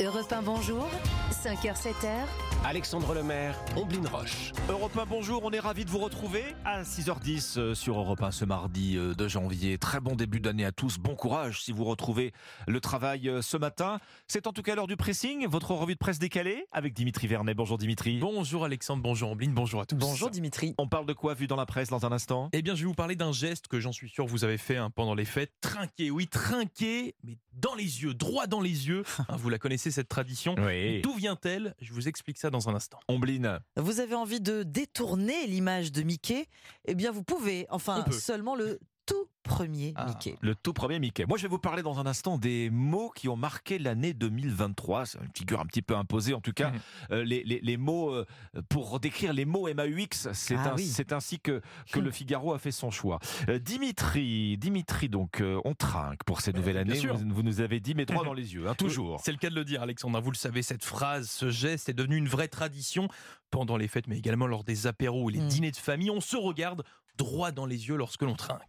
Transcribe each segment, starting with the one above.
Europe 1, bonjour. 5h, 7h. Alexandre Lemaire, Omblin Roche. Europe 1, bonjour, on est ravis de vous retrouver à 6h10 euh, sur Europe 1 ce mardi euh, de janvier. Très bon début d'année à tous, bon courage si vous retrouvez le travail euh, ce matin. C'est en tout cas l'heure du pressing, votre revue de presse décalée avec Dimitri Vernet. Bonjour Dimitri. Bonjour Alexandre, bonjour Omblin, bonjour à tous. Bonjour Dimitri. On parle de quoi vu dans la presse dans un instant? Eh bien, je vais vous parler d'un geste que j'en suis sûr vous avez fait hein, pendant les fêtes. Trinquer, oui, trinquer, mais dans les yeux, droit dans les yeux. Hein, vous la connaissez cette tradition. Oui. D'où vient-elle? Je vous explique ça dans un instant. Omblin. Vous avez envie de détourner l'image de Mickey? Eh bien, vous pouvez. Enfin, seulement le premier Ah. Mickey. Le tout premier Mickey. Moi, je vais vous parler dans un instant des mots qui ont marqué l'année 2023. C'est une figure un petit peu imposée, en tout cas. Mhm. Euh, les, les- les mots, euh, pour décrire les mots MAUX, c'est Ah oui. c'est ainsi que, que le Figaro a fait son choix. Euh, Dimitri, Dimitri, donc, euh, on trinque pour cette nouvelle année. vous nous avez dit, mais droit dans les yeux, hein, toujours. C'est le cas de le dire, Alexandre. Vous le savez, cette phrase, ce geste est devenu une vraie tradition pendant les fêtes, mais également lors des apéros et les Mm. dîners de famille. On se regarde droit dans les yeux lorsque l'on trinque.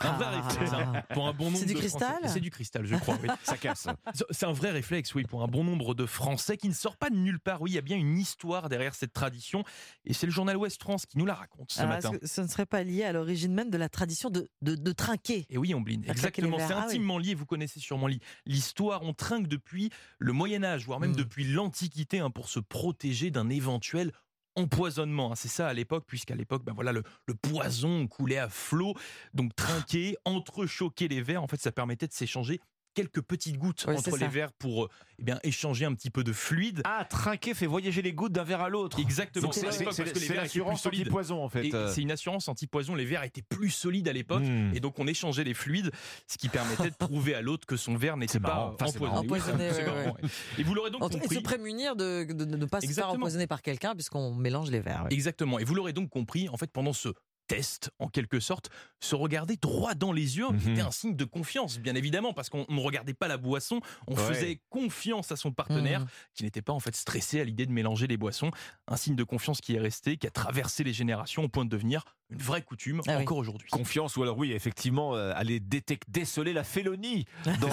Un vrai Ah. réflexe, hein, pour un bon nombre C'est du de cristal Français. C'est du cristal, je crois. oui. Ça casse. C'est un vrai réflexe, oui, pour un bon nombre de Français qui ne sort pas de nulle part. Oui, il y a bien une histoire derrière cette tradition. Et c'est le journal Ouest France qui nous la raconte ce Alors, matin. ce ne serait pas lié à l'origine même de la tradition de, de, de trinquer Et oui, Ombline, exactement. C'est Ah oui. intimement lié. Vous connaissez sûrement l'histoire. On trinque depuis le Moyen Âge, voire même Mm. depuis l'Antiquité, hein, pour se protéger d'un éventuel empoisonnement. hein. C'est ça à l'époque, puisqu'à l'époque, ben voilà, le, le poison coulait à flot. Donc trinquer, entrechoquer les verres, en fait, ça permettait de s'échanger quelques petites gouttes Oui, entre les ça. verres pour eh bien, échanger un petit peu de fluide. Ah, trinquer fait voyager les gouttes d'un verre à l'autre. Exactement. C'est l'assurance anti-poison, en fait. C'est une assurance anti-poison. Les verres étaient plus solides à l'époque. Hmm. Et donc on échangeait les fluides, ce qui permettait de prouver à l'autre que son verre n'était pas. Enfin, empoisonné. ouais, ouais. Et vous l'aurez donc En tout cas, et se compris. prémunir de, de- de ne pas se faire Exactement. empoisonner par quelqu'un puisqu'on mélange les verres. Exactement. Et vous l'aurez donc compris, en fait, pendant ce test, en quelque sorte, se regarder droit dans les yeux, Mhm. c'était un signe de confiance, bien évidemment, parce qu'on ne regardait pas la boisson, on Ouais. faisait confiance à son partenaire, Mhm. qui n'était pas en fait stressé à l'idée de mélanger les boissons. Un signe de confiance qui est resté, qui a traversé les générations au point de devenir une vraie coutume Ah oui. encore aujourd'hui. Confiance ou alors oui effectivement euh, aller détecter déceler la félonie dans,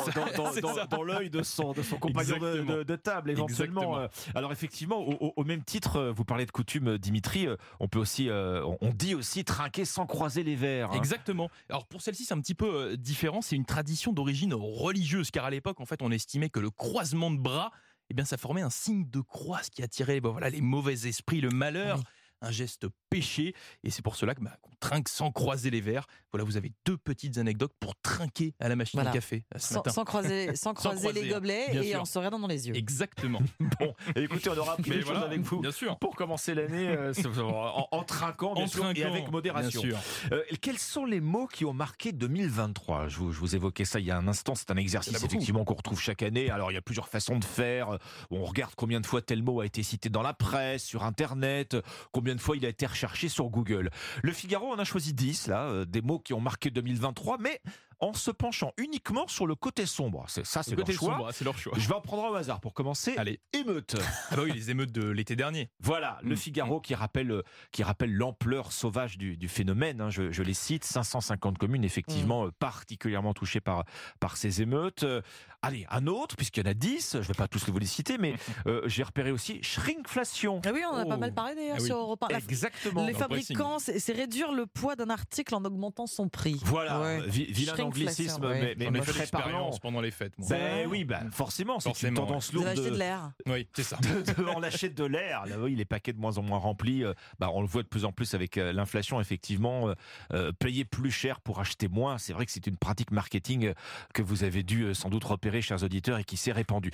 dans, dans- l'œil de son, de son compagnon de, Exactement. de- de table éventuellement. Exactement. Euh, Alors effectivement au, au- au même titre euh, vous parlez de coutume Dimitri on peut aussi euh, on- dit aussi trinquer sans croiser les verres. hein. Exactement. Alors pour celle-ci, c'est un petit peu différent. C'est une tradition d'origine religieuse, car à l'époque, en fait, on estimait que le croisement de bras, eh bien, ça formait un signe de croix, ce qui attirait ben, voilà, les mauvais esprits, le malheur. Oui. Un geste péché, et c'est pour cela que bah, qu'on trinque sans croiser les verres. Voilà, vous avez deux petites anecdotes pour trinquer à la machine Voilà. à café euh, ce Sans, matin. sans croiser, sans croiser croiser, les hein, gobelets et sûr. en se regardant dans les yeux. Exactement. Bon écoutez on aura appris voilà, avec vous. Bien sûr. Pour commencer l'année euh, c'est- en, en trinquant, bien En sûr, et trinquant, avec modération. Bien sûr. Euh, quels sont les mots qui ont marqué 2023 je vous, je vous évoquais ça il y a un instant. C'est un exercice effectivement qu'on retrouve chaque année. Alors il y a plusieurs façons de faire. On regarde combien de fois tel mot a été cité dans la presse, sur Internet, combien de fois il a été recherché sur Google. Le Figaro en a choisi 10 là, euh, des mots qui ont marqué 2023, mais en se penchant uniquement sur le côté sombre. C'est ça, c'est Le leur côté choix. sombre, c'est leur choix. Je vais en prendre au hasard pour commencer. Allez. Émeute. Ah bah oui, les émeutes de l'été dernier. Voilà, le Mm. Figaro qui rappelle, qui rappelle l'ampleur sauvage du, du phénomène. hein. je, je les cite, 550 communes effectivement euh, particulièrement touchées par, par ces émeutes. Euh, allez, un autre, puisqu'il y en a 10, je ne vais pas tous vous les citer, mais euh, j'ai repéré aussi shrinkflation. Ah oui, on en a Oh. pas mal parlé d'ailleurs Ah oui. sur Europe 1. La- Exactement. les fabricants, c'est réduire le poids d'un article en augmentant son prix. Voilà, Ouais. vi- vilain anglicisme, ouais. mais, mais, mais très l'expérience parlant. pendant les fêtes. moi. Ben oui, ben forcément, c'est une tendance lourde. de- de l'air. Oui, c'est ça. de, de- on achète de l'air. Là, oui, les paquets de moins en moins remplis. euh, bah, on le voit de plus en plus avec euh, l'inflation, effectivement. euh, payer plus cher pour acheter moins, c'est vrai que c'est une pratique marketing que vous avez dû sans doute repérer, chers auditeurs, et qui s'est répandue.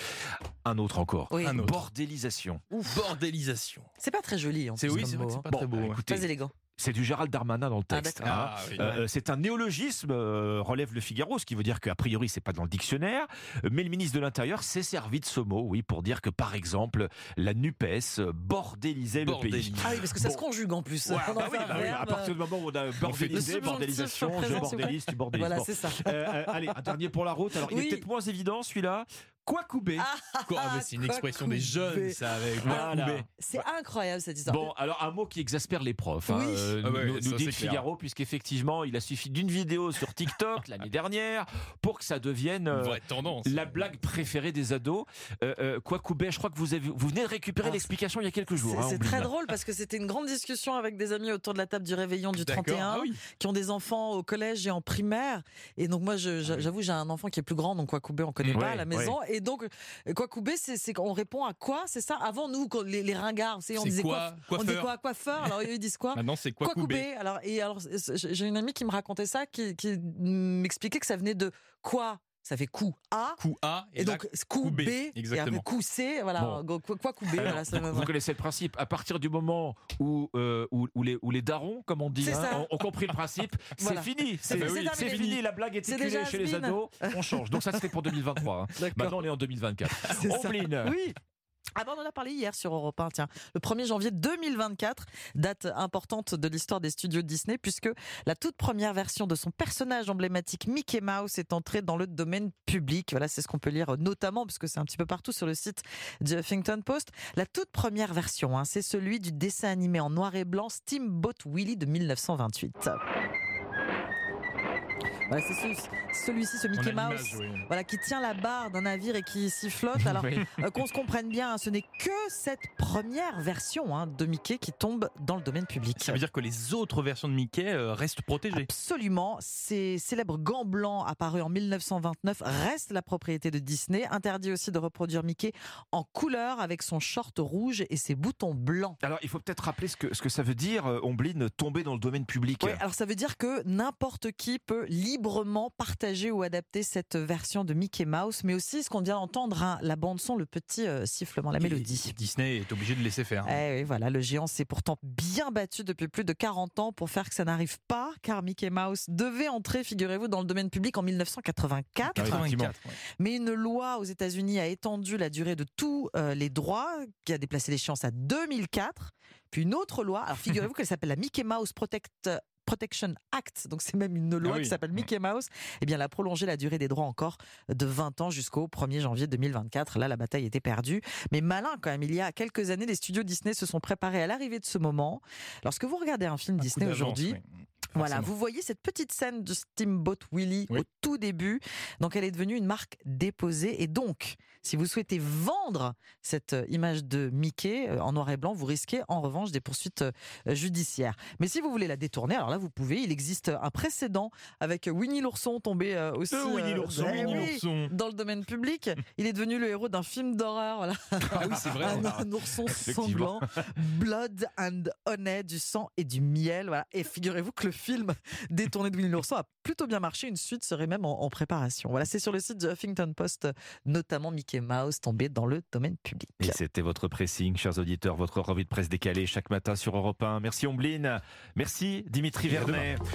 Un autre encore. Oui. Un autre. Bordélisation. Bordélisation. C'est pas très joli. en C'est oui, c'est hein. pas très beau. bah, écoutez, Très élégant. C'est du Gérald Darmanin dans le Ah, texte. hein. Ah, oui. Euh, c'est un néologisme, euh, relève le Figaro, ce qui veut dire qu'a priori c'est pas dans le dictionnaire, mais le ministre de l'Intérieur s'est servi de ce mot, oui, pour dire que par exemple la Nupes bordélisait le pays. Ah oui, parce que ça Bon. se conjugue en plus. Ouais, en bah oui, bah oui, à partir du moment où on a bordélisé, bordélisation, je bordélise, tu bordélises. Voilà, Bon. c'est ça. Euh, allez, un dernier pour la route. Alors, il est peut-être moins évident celui-là. Ah, Quoi Ah, mais c'est une expression des jeunes, ça, avec Voilà. C'est incroyable cette histoire. Bon, alors un mot qui exaspère les profs. hein, Oui. euh, Ah ouais, nous, ça, nous dit le. Figaro, puisqu'effectivement, il a suffi d'une vidéo sur TikTok l'année dernière pour que ça devienne euh, Une vraie tendance. la blague préférée des ados. Euh, euh, Kwakubé, je crois que vous, avez, vous venez de récupérer Ah, l'explication il y a quelques jours. C'est hein, très drôle parce que c'était une grande discussion avec des amis autour de la table du réveillon du D'accord. 31 Ah oui. qui ont des enfants au collège et en primaire. Et donc moi, j'avoue, j'ai un enfant qui est plus grand, donc Kwakubé, on connaît Ouais, pas à la maison. Et donc euh, Kwakubé, c'est c'est qu'on répond à quoi C'est ça? Avant nous, quand les, les ringards, on disait quoi? On dit Coiffeur. quoi? Coiffeur. Alors ils disent quoi? Maintenant, c'est Kwakubé. Kwakubé. Alors et alors, j'ai une amie qui me racontait ça, qui, qui m'expliquait que ça venait de quoi? Ça fait coup A. Coup A Et, donc coup coup B, B, et après coup C, voilà, Bon. quoi, quoi coup B, Alors, voilà, ça vous, connaissez le principe. À partir du moment où, euh, où, où les, où les darons, comme on dit, hein, ont, ont compris le principe, Voilà. c'est fini. C'est oui, terminé. fini. La blague est éculée chez les ados. On change. Donc ça, c'était pour 2023. hein. Maintenant, on est en 2024. C'est ça. Ombline. Oui. Ah ben on en a parlé hier sur Europe 1, tiens. Le 1er janvier 2024, date importante de l'histoire des studios Disney, puisque la toute première version de son personnage emblématique Mickey Mouse est entrée dans le domaine public. Voilà, c'est ce qu'on peut lire notamment, puisque c'est un petit peu partout sur le site du Huffington Post. La toute première version, hein, c'est celui du dessin animé en noir et blanc Steamboat Willie de 1928. Voilà, c'est ce- celui-ci, ce Mickey Mouse. oui. Voilà, qui tient la barre d'un navire et qui s'y flotte. Alors, Oui. euh, qu'on se comprenne bien, hein, ce n'est que cette première version hein, de Mickey qui tombe dans le domaine public. Ça veut dire que les autres versions de Mickey euh, restent protégées. Absolument. Ces célèbres gants blancs apparus en 1929 restent la propriété de Disney. Interdit aussi de reproduire Mickey en couleur avec son short rouge et ses boutons blancs. Alors, il faut peut-être rappeler ce que, ce que ça veut dire, euh, Ombline, tomber dans le domaine public. Ouais, alors ça veut dire que n'importe qui peut librement partager ou adapter cette version de Mickey Mouse, mais aussi ce qu'on vient d'entendre, hein, la bande son, le petit euh, sifflement, la mélodie. Et Disney est obligé de laisser faire. Eh oui, voilà, le géant s'est pourtant bien battu depuis plus de 40 ans pour faire que ça n'arrive pas, car Mickey Mouse devait entrer, figurez-vous, dans le domaine public en 1984. 84. ouais. Mais une loi aux États-Unis a étendu la durée de tous euh, les droits, qui a déplacé l'échéance à 2004. Puis une autre loi, alors figurez-vous qu'elle s'appelle la Mickey Mouse Protect. Protection Act, donc c'est même une loi Ah oui. qui s'appelle Mickey Mouse, eh bien elle a prolongé la durée des droits encore de 20 ans jusqu'au 1er janvier 2024. Là, la bataille était perdue. Mais malin quand même, il y a quelques années, les studios Disney se sont préparés à l'arrivée de ce moment. Lorsque vous regardez un film Un Disney aujourd'hui, oui. voilà, vous voyez cette petite scène de Steamboat Willie Oui. au tout début. Donc, elle est devenue une marque déposée. Et donc, si vous souhaitez vendre cette euh, image de Mickey euh, en noir et blanc, vous risquez en revanche des poursuites euh, judiciaires. Mais si vous voulez la détourner, alors là, vous pouvez. Il existe un précédent avec Winnie l'ourson tombé aussi Winnie l'ourson, Winnie oui, l'ourson. dans le domaine public. Il est devenu le héros d'un film d'horreur. Voilà. Ah oui, c'est vrai. Un, un ourson sanglant, blood and honey, du sang et du miel. Voilà. Et figurez-vous que le film détourné de Winnie l'ourson a plutôt bien marché. Une suite serait même en, en préparation. Voilà, c'est sur le site du Huffington Post, notamment Mickey Mouse tombé dans le domaine public. Et c'était votre pressing, chers auditeurs, votre revue de presse décalée chaque matin sur Europe 1. Merci Ombline. Merci Dimitri. Vernet.